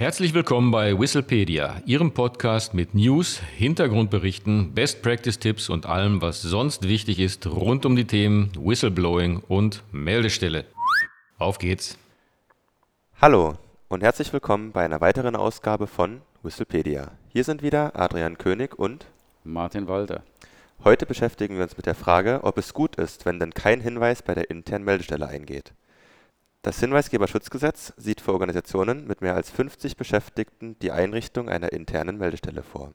Herzlich willkommen bei Whistlepedia, Ihrem Podcast mit News, Hintergrundberichten, Best Practice Tipps und allem, was sonst wichtig ist rund um die Themen Whistleblowing und Meldestelle. Auf geht's! Hallo und herzlich willkommen bei einer weiteren Ausgabe von Whistlepedia. Hier sind wieder Adrian König und Martin Walter. Heute beschäftigen wir uns mit der Frage, ob es gut ist, wenn denn kein Hinweis bei der internen Meldestelle eingeht. Das Hinweisgeberschutzgesetz sieht für Organisationen mit mehr als 50 Beschäftigten die Einrichtung einer internen Meldestelle vor.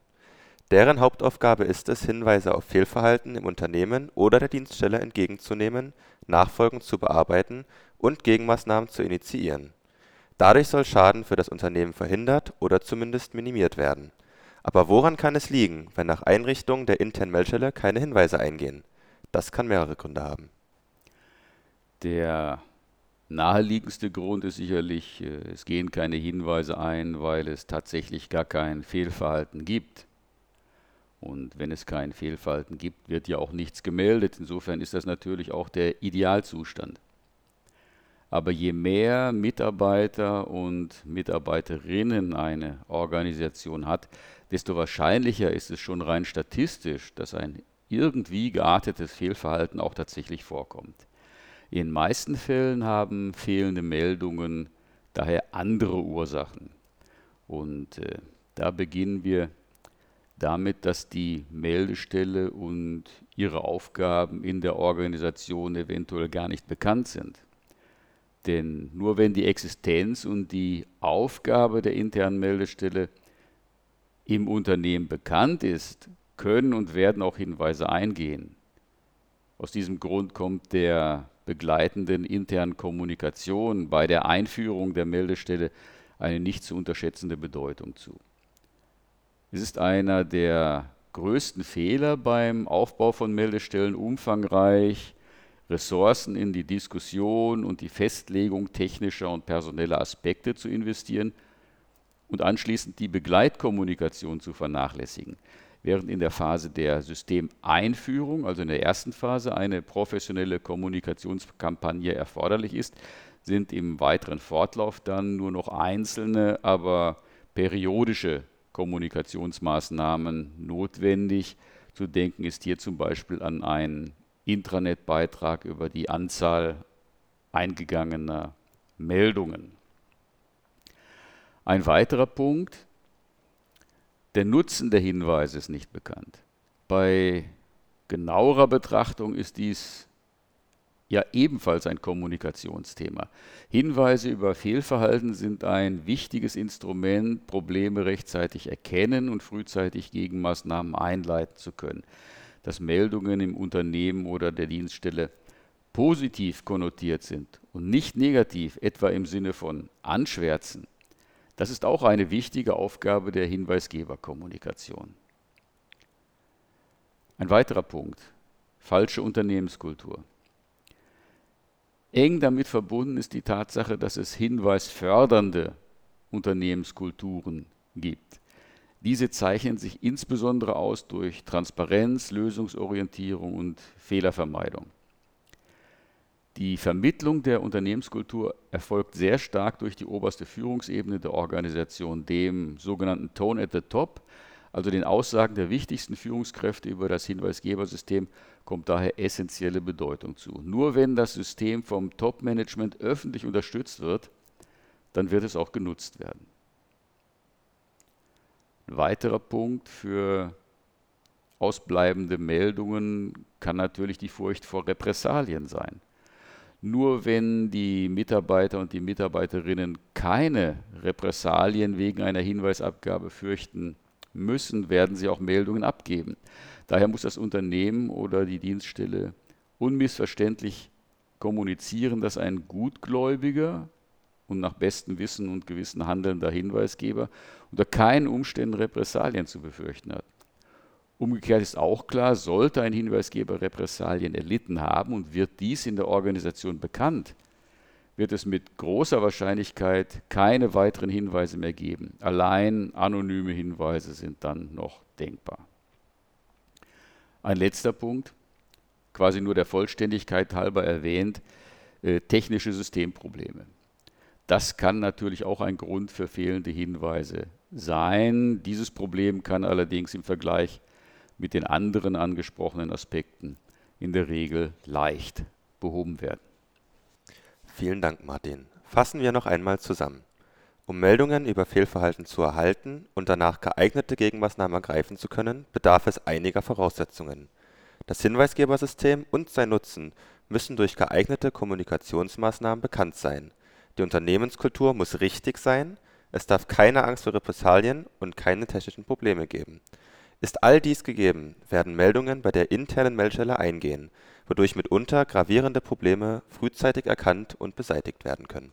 Deren Hauptaufgabe ist es, Hinweise auf Fehlverhalten im Unternehmen oder der Dienststelle entgegenzunehmen, nachfolgend zu bearbeiten und Gegenmaßnahmen zu initiieren. Dadurch soll Schaden für das Unternehmen verhindert oder zumindest minimiert werden. Aber woran kann es liegen, wenn nach Einrichtung der internen Meldestelle keine Hinweise eingehen? Das kann mehrere Gründe haben. Der Naheliegendste Grund ist sicherlich, äh, es gehen keine Hinweise ein, weil es tatsächlich gar kein Fehlverhalten gibt. Und wenn es kein Fehlverhalten gibt, wird ja auch nichts gemeldet. Insofern ist das natürlich auch der Idealzustand. Aber je mehr Mitarbeiter und Mitarbeiterinnen eine Organisation hat, desto wahrscheinlicher ist es schon rein statistisch, dass ein irgendwie geartetes Fehlverhalten auch tatsächlich vorkommt. In meisten Fällen haben fehlende Meldungen daher andere Ursachen. Und äh, da beginnen wir damit, dass die Meldestelle und ihre Aufgaben in der Organisation eventuell gar nicht bekannt sind. Denn nur wenn die Existenz und die Aufgabe der internen Meldestelle im Unternehmen bekannt ist, können und werden auch Hinweise eingehen. Aus diesem Grund kommt der begleitenden internen Kommunikation bei der Einführung der Meldestelle eine nicht zu unterschätzende Bedeutung zu. Es ist einer der größten Fehler beim Aufbau von Meldestellen, umfangreich Ressourcen in die Diskussion und die Festlegung technischer und personeller Aspekte zu investieren und anschließend die Begleitkommunikation zu vernachlässigen während in der Phase der Systemeinführung, also in der ersten Phase, eine professionelle Kommunikationskampagne erforderlich ist, sind im weiteren Fortlauf dann nur noch einzelne, aber periodische Kommunikationsmaßnahmen notwendig. Zu denken ist hier zum Beispiel an einen Intranet-Beitrag über die Anzahl eingegangener Meldungen. Ein weiterer Punkt, der Nutzen der Hinweise ist nicht bekannt. Bei genauerer Betrachtung ist dies ja ebenfalls ein Kommunikationsthema. Hinweise über Fehlverhalten sind ein wichtiges Instrument, Probleme rechtzeitig erkennen und frühzeitig Gegenmaßnahmen einleiten zu können. Dass Meldungen im Unternehmen oder der Dienststelle positiv konnotiert sind und nicht negativ, etwa im Sinne von anschwärzen, das ist auch eine wichtige Aufgabe der Hinweisgeberkommunikation. Ein weiterer Punkt, falsche Unternehmenskultur. Eng damit verbunden ist die Tatsache, dass es hinweisfördernde Unternehmenskulturen gibt. Diese zeichnen sich insbesondere aus durch Transparenz, Lösungsorientierung und Fehlervermeidung. Die Vermittlung der Unternehmenskultur erfolgt sehr stark durch die oberste Führungsebene der Organisation, dem sogenannten Tone at the Top, also den Aussagen der wichtigsten Führungskräfte über das Hinweisgebersystem, kommt daher essentielle Bedeutung zu. Nur wenn das System vom Top-Management öffentlich unterstützt wird, dann wird es auch genutzt werden. Ein weiterer Punkt für ausbleibende Meldungen kann natürlich die Furcht vor Repressalien sein. Nur wenn die Mitarbeiter und die Mitarbeiterinnen keine Repressalien wegen einer Hinweisabgabe fürchten müssen, werden sie auch Meldungen abgeben. Daher muss das Unternehmen oder die Dienststelle unmissverständlich kommunizieren, dass ein gutgläubiger und nach bestem Wissen und Gewissen handelnder Hinweisgeber unter keinen Umständen Repressalien zu befürchten hat. Umgekehrt ist auch klar, sollte ein Hinweisgeber Repressalien erlitten haben und wird dies in der Organisation bekannt, wird es mit großer Wahrscheinlichkeit keine weiteren Hinweise mehr geben. Allein anonyme Hinweise sind dann noch denkbar. Ein letzter Punkt, quasi nur der Vollständigkeit halber erwähnt, äh, technische Systemprobleme. Das kann natürlich auch ein Grund für fehlende Hinweise sein. Dieses Problem kann allerdings im Vergleich mit den anderen angesprochenen Aspekten in der Regel leicht behoben werden. Vielen Dank, Martin. Fassen wir noch einmal zusammen. Um Meldungen über Fehlverhalten zu erhalten und danach geeignete Gegenmaßnahmen ergreifen zu können, bedarf es einiger Voraussetzungen. Das Hinweisgebersystem und sein Nutzen müssen durch geeignete Kommunikationsmaßnahmen bekannt sein. Die Unternehmenskultur muss richtig sein, es darf keine Angst vor Repressalien und keine technischen Probleme geben. Ist all dies gegeben, werden Meldungen bei der internen Meldestelle eingehen, wodurch mitunter gravierende Probleme frühzeitig erkannt und beseitigt werden können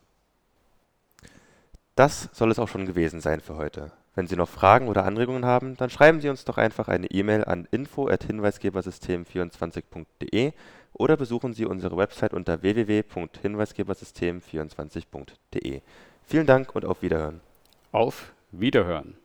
das soll es auch schon gewesen sein für heute. Wenn Sie noch Fragen oder Anregungen haben, dann schreiben Sie uns doch einfach eine E-Mail an info@hinweisgebersystem24.de oder besuchen Sie unsere Website unter www.hinweisgebersystem24.de. Vielen Dank und auf Wiederhören. Auf Wiederhören.